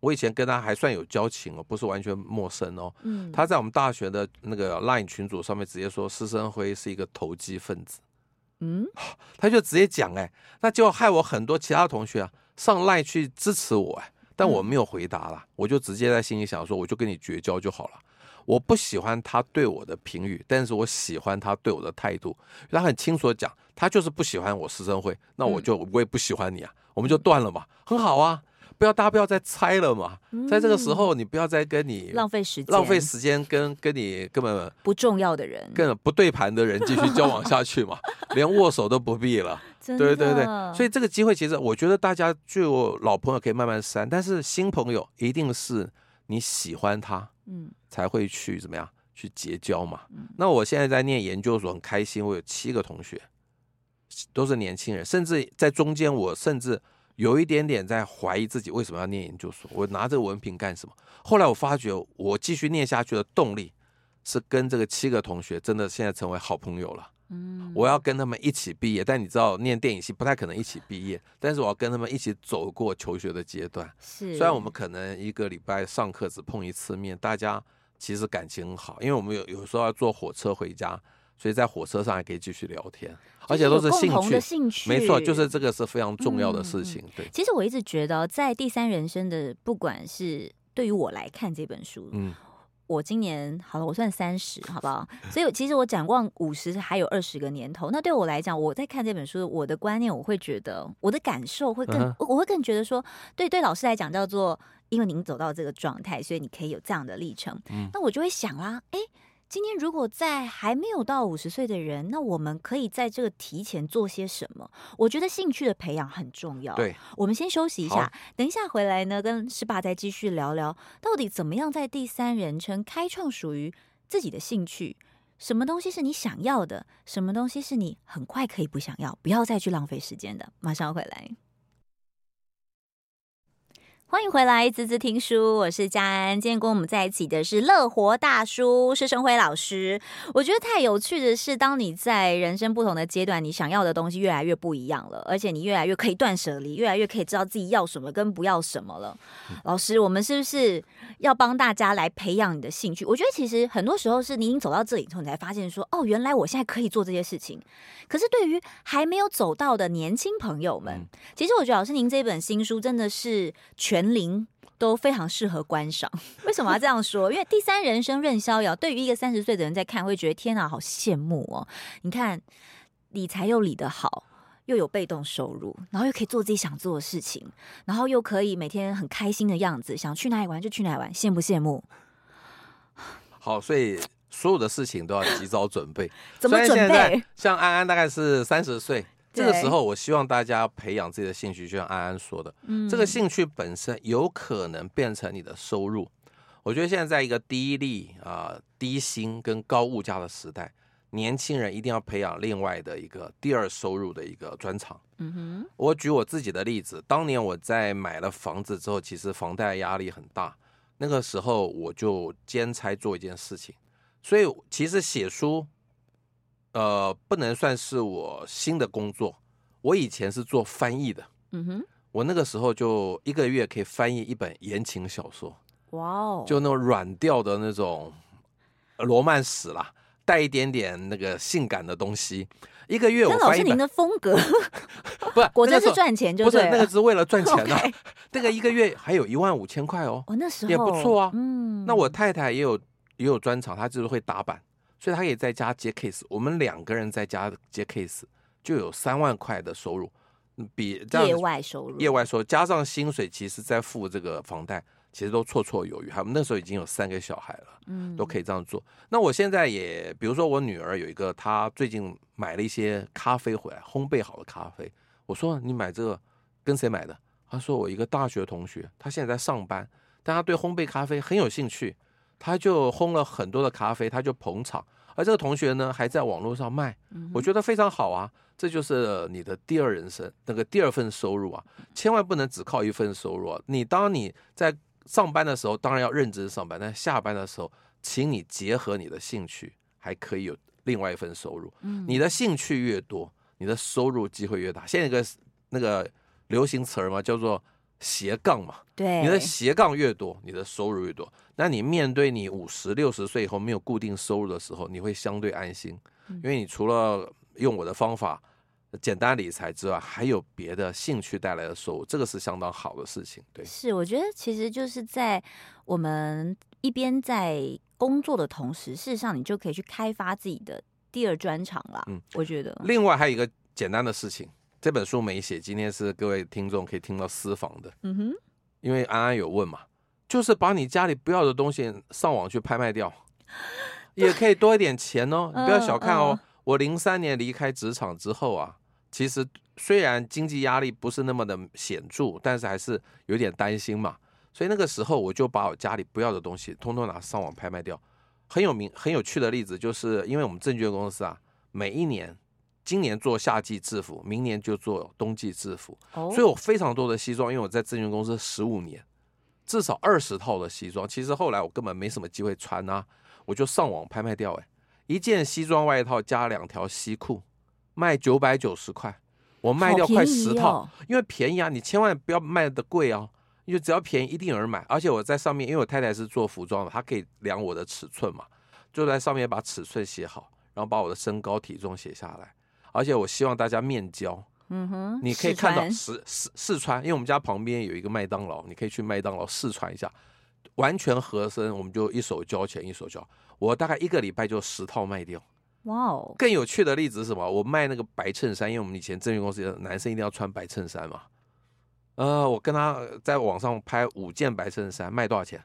我以前跟他还算有交情哦，不是完全陌生哦。嗯，他在我们大学的那个 Line 群组上面直接说施生辉是一个投机分子。嗯，*laughs* 他就直接讲哎，那就害我很多其他同学啊上 Line 去支持我哎，但我没有回答了，我就直接在心里想说，我就跟你绝交就好了。我不喜欢他对我的评语，但是我喜欢他对我的态度。他很清楚的讲，他就是不喜欢我师生会，那我就我也不喜欢你啊，我们就断了嘛，很好啊。不要，大家不要再猜了嘛！在这个时候，你不要再跟你浪费时间，浪费时间跟跟你根本不重要的人，跟不对盘的人继续交往下去嘛，连握手都不必了。*laughs* 对对对，所以这个机会，其实我觉得大家就老朋友可以慢慢删，但是新朋友一定是你喜欢他，嗯，才会去怎么样去结交嘛。那我现在在念研究所，很开心，我有七个同学都是年轻人，甚至在中间，我甚至。有一点点在怀疑自己为什么要念研究所，我拿这个文凭干什么？后来我发觉，我继续念下去的动力是跟这个七个同学真的现在成为好朋友了。嗯，我要跟他们一起毕业，但你知道，念电影系不太可能一起毕业，但是我要跟他们一起走过求学的阶段。是，虽然我们可能一个礼拜上课只碰一次面，大家其实感情很好，因为我们有有时候要坐火车回家，所以在火车上还可以继续聊天，而且都是兴趣，兴趣没错，就是这个是非常重要的事情。对，其实我一直觉得，在第三人生的，不管是对于我来看这本书，嗯。我今年好了，我算三十，好不好？所以其实我展望五十还有二十个年头。那对我来讲，我在看这本书，我的观念我会觉得，我的感受会更，嗯、我会更觉得说，对对，老师来讲叫做，因为您走到这个状态，所以你可以有这样的历程。嗯、那我就会想啦，哎。今天如果在还没有到五十岁的人，那我们可以在这个提前做些什么？我觉得兴趣的培养很重要。对，我们先休息一下，等一下回来呢，跟师爸再继续聊聊，到底怎么样在第三人称开创属于自己的兴趣？什么东西是你想要的？什么东西是你很快可以不想要？不要再去浪费时间的。马上回来。欢迎回来，滋滋听书，我是佳安。今天跟我们在一起的是乐活大叔是生辉老师。我觉得太有趣的是，当你在人生不同的阶段，你想要的东西越来越不一样了，而且你越来越可以断舍离，越来越可以知道自己要什么跟不要什么了。嗯、老师，我们是不是要帮大家来培养你的兴趣？我觉得其实很多时候是你已经走到这里之后，你才发现说，哦，原来我现在可以做这些事情。可是对于还没有走到的年轻朋友们，嗯、其实我觉得老师您这本新书真的是全。年龄都非常适合观赏。*laughs* 为什么要这样说？因为第三人生任逍遥，对于一个三十岁的人在看，会觉得天哪，好羡慕哦！你看，理财又理得好，又有被动收入，然后又可以做自己想做的事情，然后又可以每天很开心的样子，想去哪里玩就去哪里玩，羡不羡慕？好，所以所有的事情都要及早准备。*laughs* 怎么准备？像安安大概是三十岁。这个时候，我希望大家培养自己的兴趣，就像安安说的，嗯，这个兴趣本身有可能变成你的收入。我觉得现在在一个低利啊、低薪跟高物价的时代，年轻人一定要培养另外的一个第二收入的一个专长。嗯哼，我举我自己的例子，当年我在买了房子之后，其实房贷压力很大，那个时候我就兼差做一件事情，所以其实写书。呃，不能算是我新的工作。我以前是做翻译的，嗯哼，我那个时候就一个月可以翻译一本言情小说，哇哦，就那种软调的那种罗曼史啦，带一点点那个性感的东西。一个月我翻译，老师您的风格 *laughs* 不是，果真是赚钱就，不是那个是为了赚钱的。Okay *laughs* 那个一个月还有一万五千块哦，哦，那时候也不错啊。嗯，那我太太也有也有专长，她就是会打板。所以他可以在家接 case，我们两个人在家接 case 就有三万块的收入，比这样业外收入，业外收入加上薪水，其实在付这个房贷，其实都绰绰有余。他们那时候已经有三个小孩了，嗯，都可以这样做。那我现在也，比如说我女儿有一个，她最近买了一些咖啡回来，烘焙好的咖啡。我说你买这个跟谁买的？她说我一个大学同学，她现在在上班，但她对烘焙咖啡很有兴趣。他就烘了很多的咖啡，他就捧场，而这个同学呢还在网络上卖，我觉得非常好啊，这就是你的第二人生，那个第二份收入啊，千万不能只靠一份收入啊。你当你在上班的时候，当然要认真上班，但下班的时候，请你结合你的兴趣，还可以有另外一份收入。你的兴趣越多，你的收入机会越大。现在一个那个流行词儿嘛，叫做。斜杠嘛，对，你的斜杠越多，你的收入越多。那你面对你五十六十岁以后没有固定收入的时候，你会相对安心，因为你除了用我的方法简单理财之外，还有别的兴趣带来的收入，这个是相当好的事情。对，是我觉得其实就是在我们一边在工作的同时，事实上你就可以去开发自己的第二专长啦。嗯，我觉得另外还有一个简单的事情。这本书没写，今天是各位听众可以听到私房的。嗯哼，因为安安有问嘛，就是把你家里不要的东西上网去拍卖掉，*laughs* 也可以多一点钱哦。你不要小看哦。我零三年离开职场之后啊，其实虽然经济压力不是那么的显著，但是还是有点担心嘛。所以那个时候我就把我家里不要的东西通通拿上网拍卖掉。很有名、很有趣的例子，就是因为我们证券公司啊，每一年。今年做夏季制服，明年就做冬季制服，所以我非常多的西装，因为我在咨询公司十五年，至少二十套的西装。其实后来我根本没什么机会穿啊，我就上网拍卖掉。哎，一件西装外套加两条西裤，卖九百九十块，我卖掉快十套，因为便宜啊，你千万不要卖的贵啊。因为只要便宜，一定有人买。而且我在上面，因为我太太是做服装的，她可以量我的尺寸嘛，就在上面把尺寸写好，然后把我的身高体重写下来。而且我希望大家面交，嗯哼，你可以看到试试试穿，因为我们家旁边有一个麦当劳，你可以去麦当劳试穿一下，完全合身，我们就一手交钱一手交。我大概一个礼拜就十套卖掉。哇哦！更有趣的例子是什么？我卖那个白衬衫，因为我们以前证券公司男生一定要穿白衬衫嘛。呃，我跟他在网上拍五件白衬衫，卖多少钱？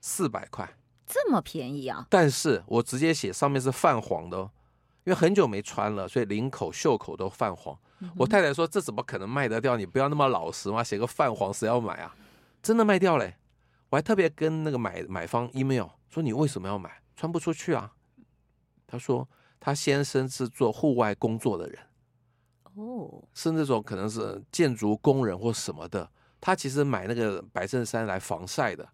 四百块，这么便宜啊！但是我直接写上面是泛黄的，因为很久没穿了，所以领口、袖口都泛黄。嗯、我太太说：“这怎么可能卖得掉？你不要那么老实嘛，写个泛黄谁要买啊？”真的卖掉嘞！我还特别跟那个买买方 email 说：“你为什么要买？穿不出去啊？”他说：“他先生是做户外工作的人。”哦，是那种可能是建筑工人或什么的，他其实买那个白衬衫来防晒的，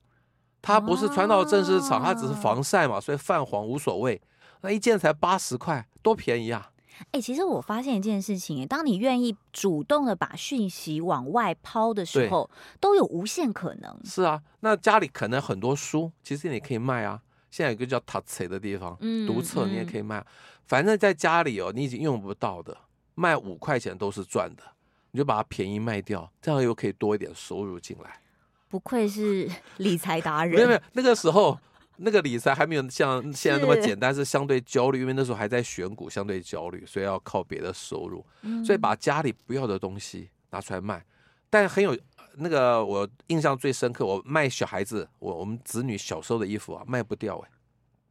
他不是穿到正式场，他只是防晒嘛，所以泛黄无所谓。那一件才八十块，多便宜啊！哎、欸，其实我发现一件事情，当你愿意主动的把讯息往外抛的时候，都有无限可能。是啊，那家里可能很多书，其实你可以卖啊。现在有一个叫塔册的地方，嗯，读册你也可以卖，嗯、反正在家里哦，你已经用不到的。卖五块钱都是赚的，你就把它便宜卖掉，这样又可以多一点收入进来。不愧是 *laughs* 理财达人。没有没有，那个时候那个理财还没有像现在那么简单，是相对焦虑，因为那时候还在选股，相对焦虑，所以要靠别的收入。所以把家里不要的东西拿出来卖，但很有那个我印象最深刻，我卖小孩子，我我们子女小时候的衣服啊，卖不掉哎。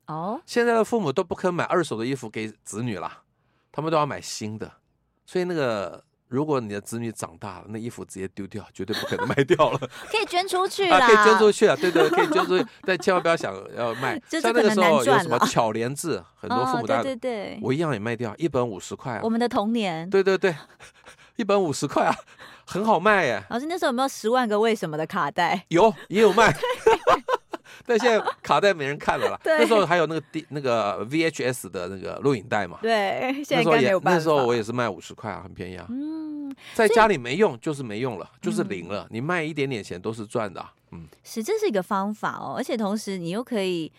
哦，现在的父母都不肯买二手的衣服给子女了，他们都要买新的。所以那个，如果你的子女长大了，那衣服直接丢掉，绝对不可能卖掉了。*laughs* 可以捐出去啦，啊，可以捐出去啊，对对，可以捐出去，但千万不要想要卖。*laughs* 像那个时候有什么巧连字，很多父母大，对对对，我一样也卖掉，一本五十块。我们的童年。对对对，*laughs* 一本五十块啊，很好卖耶。老师那时候有没有十万个为什么的卡带？有，也有卖。但现在卡带没人看了啦。*laughs* 那时候还有那个 D 那个 VHS 的那个录影带嘛。对，现在应该没有办法。那时候我也是卖五十块啊，很便宜啊。嗯，在家里没用就是没用了，就是零了。你卖一点点钱都是赚的。嗯，是，这是一个方法哦，而且同时你又可以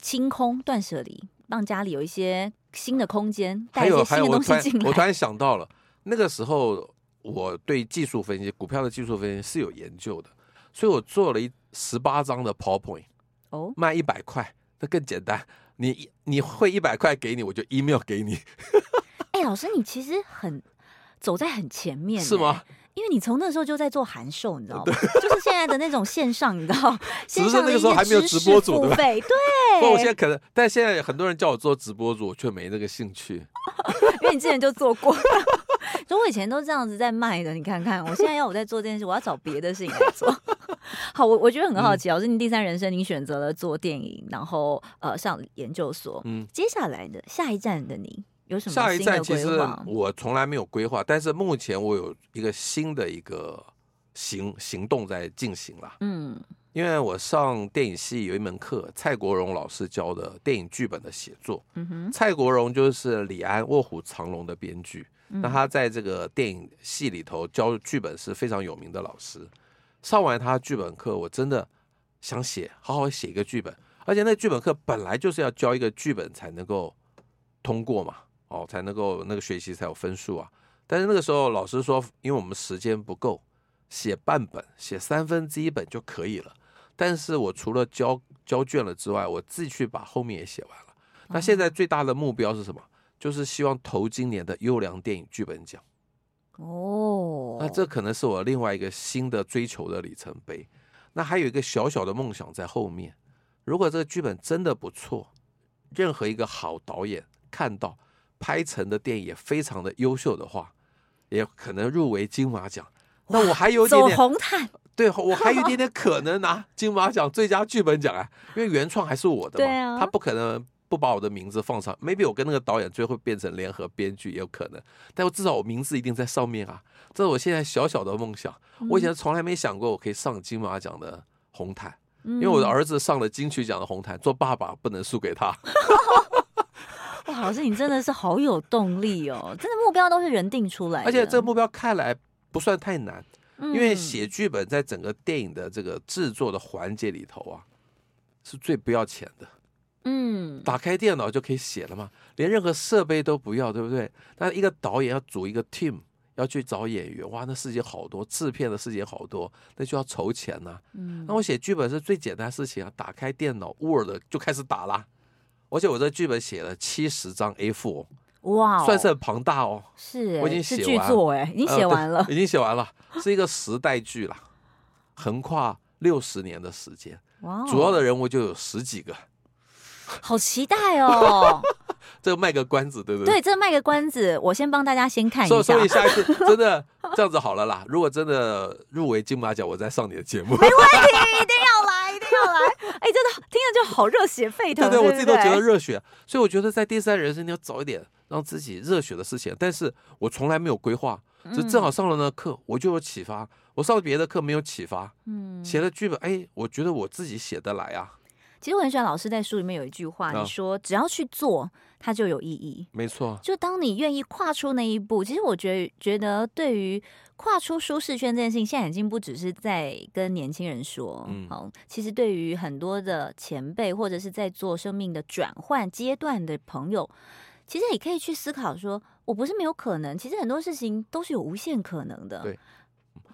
清空断舍离，让家里有一些新的空间，带一些新的东西进来。我突然想到了，那个时候我对技术分析、股票的技术分析是有研究的，所以我做了一十八张的 PowerPoint。哦，卖一百块，那更简单。你你会一百块给你，我就 email 给你。*laughs* 哎、欸，老师，你其实很走在很前面，是吗？因为你从那时候就在做函授，你知道吗？就是现在的那种线上，你知道，线上那个时候还没有直播主，对吧？对。*laughs* 不过我现在可能，但现在很多人叫我做直播主，我却没那个兴趣。*laughs* 因为你之前就做过，所以我以前都这样子在卖的。你看看，我现在要我在做这件事，我要找别的事情来做。*laughs* 好，我我觉得很好奇，老师，你第三人生，你选择了做电影，然后呃上研究所，嗯，接下来的下一站的你有什么？下一站其实我从来没有规划，但是目前我有一个新的一个行行动在进行了，嗯，因为我上电影系有一门课，蔡国荣老师教的电影剧本的写作，嗯哼，蔡国荣就是李安《卧虎藏龙》的编剧，那他在这个电影系里头教剧本是非常有名的老师。上完他剧本课，我真的想写，好好写一个剧本。而且那剧本课本来就是要教一个剧本才能够通过嘛，哦，才能够那个学习才有分数啊。但是那个时候老师说，因为我们时间不够，写半本，写三分之一本就可以了。但是我除了交交卷了之外，我自己去把后面也写完了。那现在最大的目标是什么？就是希望投今年的优良电影剧本奖。哦，那这可能是我另外一个新的追求的里程碑。那还有一个小小的梦想在后面。如果这个剧本真的不错，任何一个好导演看到拍成的电影也非常的优秀的话，也可能入围金马奖。那我还有点点走红毯，对，我还有一点点可能拿金马奖最佳剧本奖啊，因为原创还是我的嘛，*laughs* 他不可能。不把我的名字放上，maybe 我跟那个导演最后变成联合编剧也有可能，但我至少我名字一定在上面啊！这是我现在小小的梦想。我以前从来没想过我可以上金马奖的红毯，因为我的儿子上了金曲奖的红毯，做爸爸不能输给他。*laughs* 哇，老师你真的是好有动力哦！真的目标都是人定出来的，而且这个目标看来不算太难，因为写剧本在整个电影的这个制作的环节里头啊，是最不要钱的。嗯，打开电脑就可以写了嘛，连任何设备都不要，对不对？但一个导演要组一个 team，要去找演员，哇，那事情好多，制片的事情好多，那就要筹钱呐、啊。嗯，那我写剧本是最简单的事情啊，打开电脑 Word 就开始打啦。而且我这剧本写了七十张 A4，哇，算是很庞大哦。是，我已经写完，哎，已经写完了，已经写完了，是一个时代剧啦，横跨六十年的时间。哇，主要的人物就有十几个。好期待哦！*laughs* 这个卖个关子，对不对？对，这个卖个关子，我先帮大家先看一下。所以下一次真的这样子好了啦。如果真的入围金马奖，我再上你的节目。没问题，一定要来，一定要来。哎，真的听着就好热血沸腾。对对，我自己都觉得热血。所以我觉得在第三人生，你要早一点让自己热血的事情。但是我从来没有规划，就正好上了那课，我就有启发。我上了别的课没有启发，嗯，写了剧本，哎，我觉得我自己写得来啊。其实我很喜欢老师在书里面有一句话，你说只要去做，它就有意义。没错，就当你愿意跨出那一步，其实我觉得觉得对于跨出舒适圈这件事情，现在已经不只是在跟年轻人说，嗯，好，其实对于很多的前辈或者是在做生命的转换阶段的朋友，其实也可以去思考说，我不是没有可能，其实很多事情都是有无限可能的。对，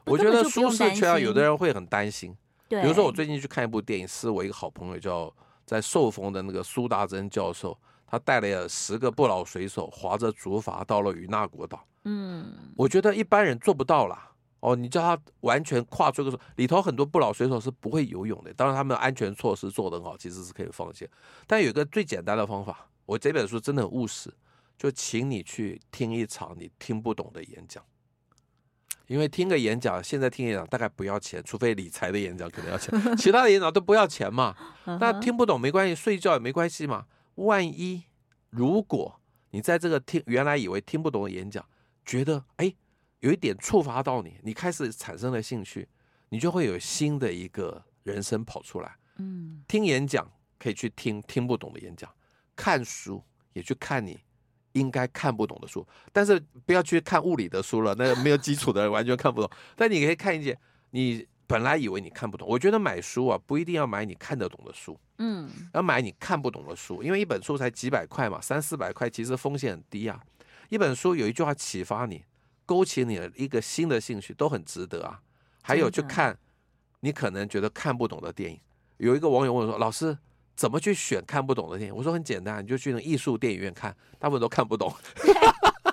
我觉得舒适圈有的人会很担心。对比如说，我最近去看一部电影，是我一个好朋友叫在受封的那个苏达珍教授，他带了十个不老水手，划着竹筏到了与那国岛。嗯，我觉得一般人做不到啦。哦，你叫他完全跨出一个，里头很多不老水手是不会游泳的。当然，他们的安全措施做得很好，其实是可以放心。但有一个最简单的方法，我这本书真的很务实，就请你去听一场你听不懂的演讲。因为听个演讲，现在听演讲大概不要钱，除非理财的演讲可能要钱，其他的演讲都不要钱嘛。*laughs* 那听不懂没关系，睡觉也没关系嘛。万一如果你在这个听原来以为听不懂的演讲，觉得哎有一点触发到你，你开始产生了兴趣，你就会有新的一个人生跑出来。嗯，听演讲可以去听听不懂的演讲，看书也去看你。应该看不懂的书，但是不要去看物理的书了，那个 *laughs* 没有基础的人完全看不懂。但你可以看一些你本来以为你看不懂。我觉得买书啊，不一定要买你看得懂的书，嗯，要买你看不懂的书，因为一本书才几百块嘛，三四百块，其实风险很低啊。一本书有一句话启发你，勾起你的一个新的兴趣，都很值得啊。还有去看你可能觉得看不懂的电影。有一个网友问我说：“老师。”怎么去选看不懂的电影？我说很简单，你就去那艺术电影院看，大部分都看不懂。*laughs*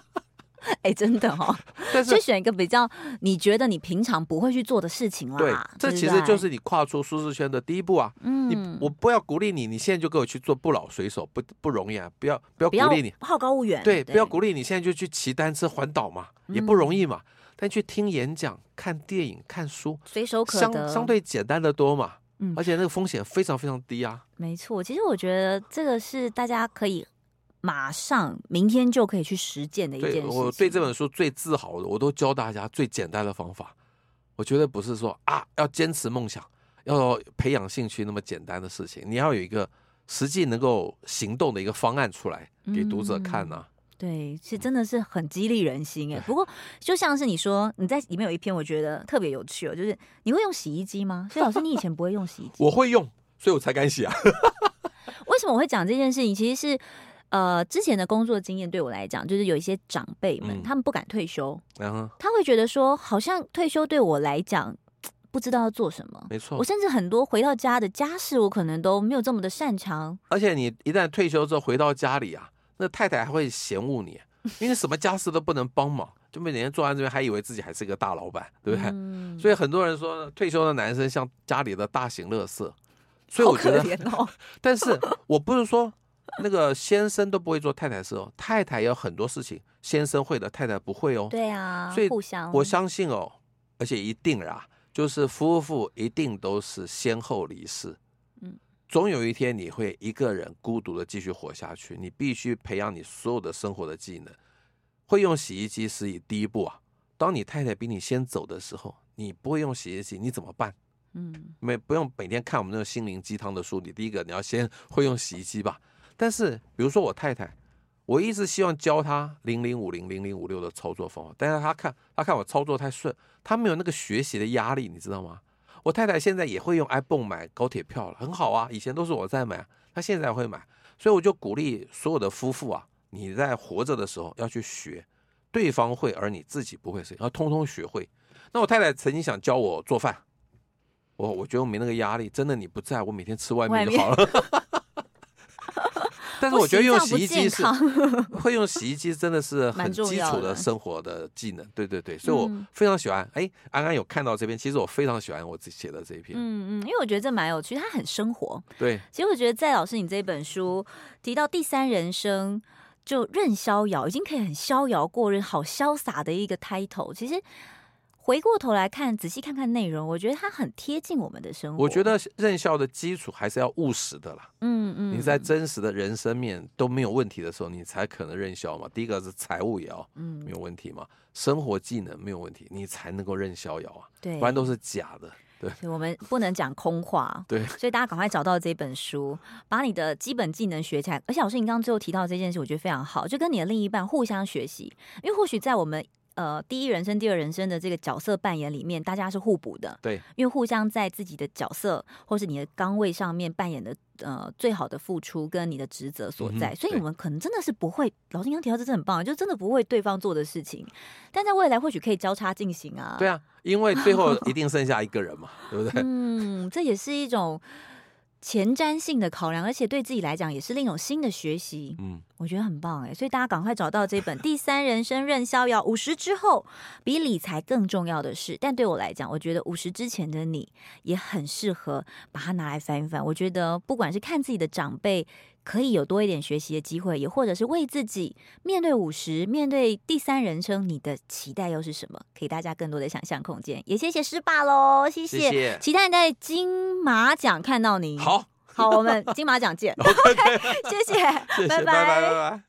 *laughs* 哎，真的哦，但是就选一个比较你觉得你平常不会去做的事情啦。对，这其实就是你跨出舒适圈的第一步啊。嗯，你我不要鼓励你，你现在就给我去做不老水手，不不容易啊！不要不要鼓励你好高骛远。对，对不要鼓励你现在就去骑单车环岛嘛，也不容易嘛。嗯、但去听演讲、看电影、看书，随手可得，相相对简单的多嘛。嗯，而且那个风险非常非常低啊。没错，其实我觉得这个是大家可以马上明天就可以去实践的一件事。我对这本书最自豪的，我都教大家最简单的方法。我觉得不是说啊要坚持梦想，要培养兴趣那么简单的事情，你要有一个实际能够行动的一个方案出来给读者看呢、啊。嗯对，其实真的是很激励人心哎。不过，就像是你说，你在里面有一篇，我觉得特别有趣哦，就是你会用洗衣机吗？所以老师，你以前不会用洗衣 *laughs* 机？我会用，所以我才敢洗啊。*laughs* 为什么我会讲这件事情？其实是呃，之前的工作经验对我来讲，就是有一些长辈们，嗯、他们不敢退休，嗯、他会觉得说，好像退休对我来讲，不知道要做什么。没错，我甚至很多回到家的家事，我可能都没有这么的擅长。而且你一旦退休之后回到家里啊。那太太还会嫌恶你，因为什么家事都不能帮忙，就每天坐在这边，还以为自己还是一个大老板，对不对？嗯、所以很多人说，退休的男生像家里的大型垃圾。所以我觉得，哦、但是我不是说那个先生都不会做太太事哦，太太有很多事情先生会的，太太不会哦。对啊，所以我相信哦，而且一定啊，就是夫妇一定都是先后离世。总有一天你会一个人孤独的继续活下去，你必须培养你所有的生活的技能。会用洗衣机是以第一步啊。当你太太比你先走的时候，你不会用洗衣机，你怎么办？嗯，没不用每天看我们那种心灵鸡汤的书，你第一个你要先会用洗衣机吧。但是比如说我太太，我一直希望教她零零五零零零五六的操作方法，但是她看她看我操作太顺，她没有那个学习的压力，你知道吗？我太太现在也会用 iPhone 买高铁票了，很好啊。以前都是我在买，她现在会买，所以我就鼓励所有的夫妇啊，你在活着的时候要去学，对方会而你自己不会，要通通学会。那我太太曾经想教我做饭，我我觉得我没那个压力，真的你不在我每天吃外面就好了。*laughs* *laughs* 但是我觉得用洗衣机是会用洗衣机，真的是很基础的生活的技能。对对对，所以我非常喜欢。哎，安安有看到这篇，其实我非常喜欢我自己写的这一篇。嗯嗯，因为我觉得这蛮有趣，它很生活。对，其实我觉得在老师你这本书提到第三人生，就任逍遥，已经可以很逍遥过日，好潇洒的一个 title。其实。回过头来看，仔细看看内容，我觉得它很贴近我们的生活。我觉得任校的基础还是要务实的啦。嗯嗯，你在真实的人生面都没有问题的时候，你才可能任逍嘛。第一个是财务也要嗯没有问题嘛，嗯、生活技能没有问题，你才能够任逍遥啊。对，不然都是假的。对，所以我们不能讲空话。对，所以大家赶快找到这本书，把你的基本技能学起来。而且老师，你刚刚最后提到这件事，我觉得非常好，就跟你的另一半互相学习，因为或许在我们。呃，第一人生、第二人生的这个角色扮演里面，大家是互补的。对，因为互相在自己的角色或是你的岗位上面扮演的呃最好的付出跟你的职责所在，嗯、所以我们可能真的是不会。老师刚刚提到这是很棒，就真的不会对方做的事情，但在未来或许可以交叉进行啊。对啊，因为最后 *laughs* 一定剩下一个人嘛，对不对？嗯，这也是一种。前瞻性的考量，而且对自己来讲也是另一种新的学习。嗯，我觉得很棒哎，所以大家赶快找到这本《第三人生任逍遥》，五十之后比理财更重要的事。但对我来讲，我觉得五十之前的你也很适合把它拿来翻一翻。我觉得不管是看自己的长辈，可以有多一点学习的机会，也或者是为自己面对五十、面对第三人称，你的期待又是什么？给大家更多的想象空间。也谢谢师爸喽，谢谢，期待在金马奖看到你。好，好，我们金马奖见。*laughs* OK，*laughs* 谢谢，谢谢，拜拜，拜拜。拜拜。